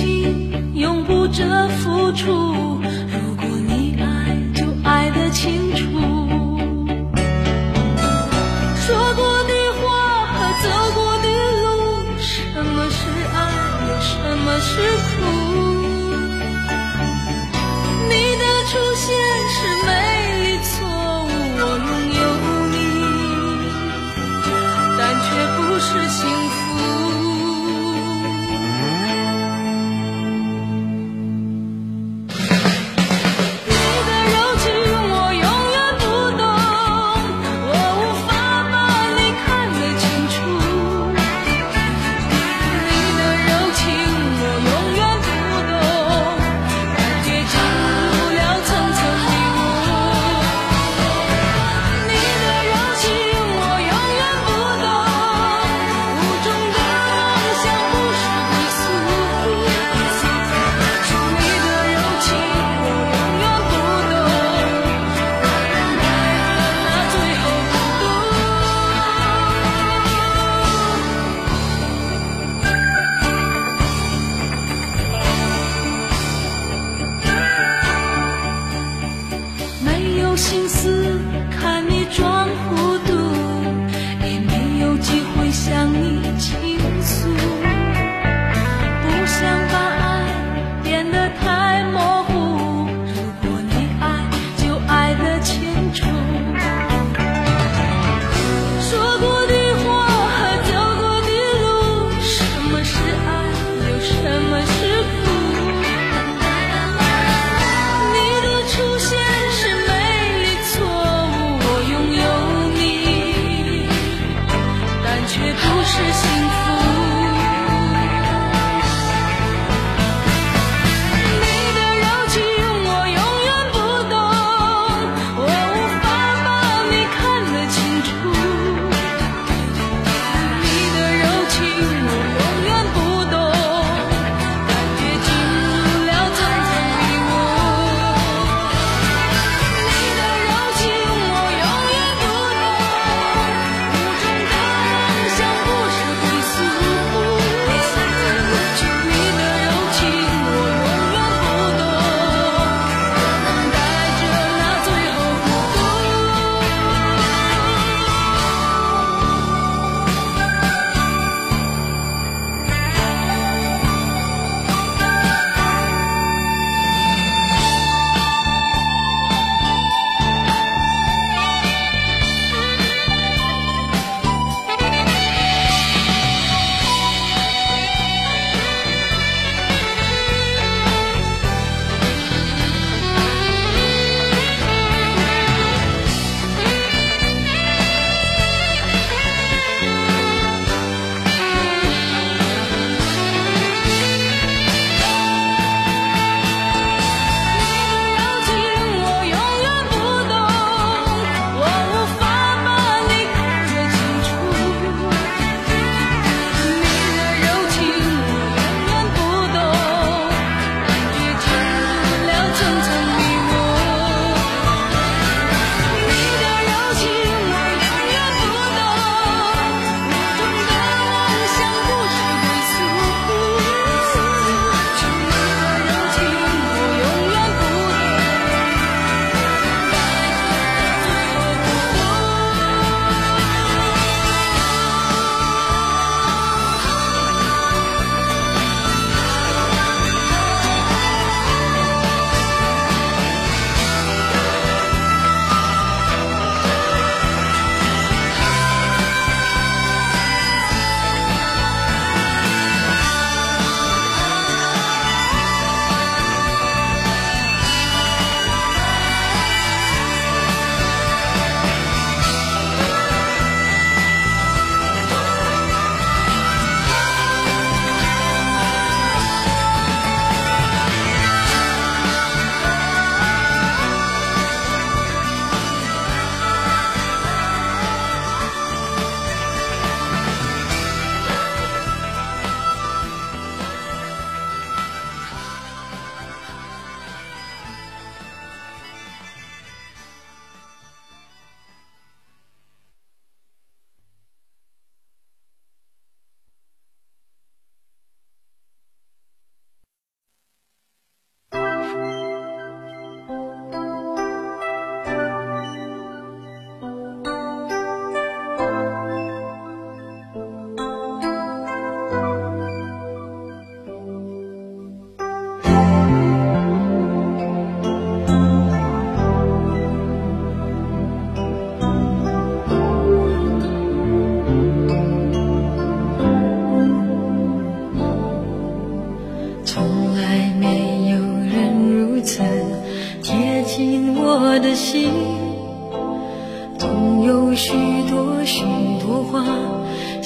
情，永不折付出。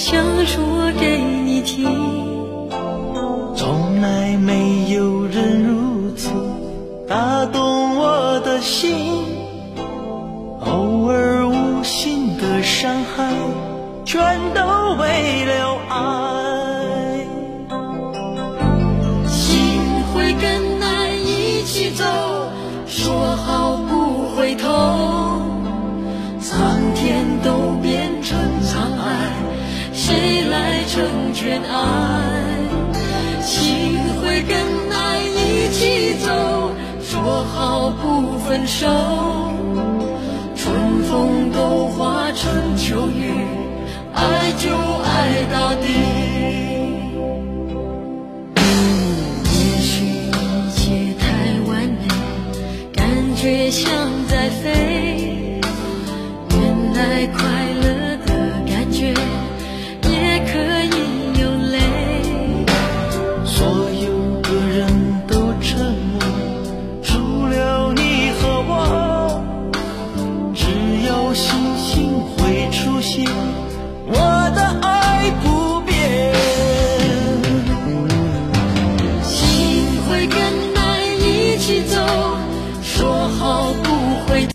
想说给你听。从来没有人如此打动我的心，偶尔无心的伤害，全都为了爱。分手。春风都化成秋雨，爱就爱到底。也许一切太完美，感觉像在飞。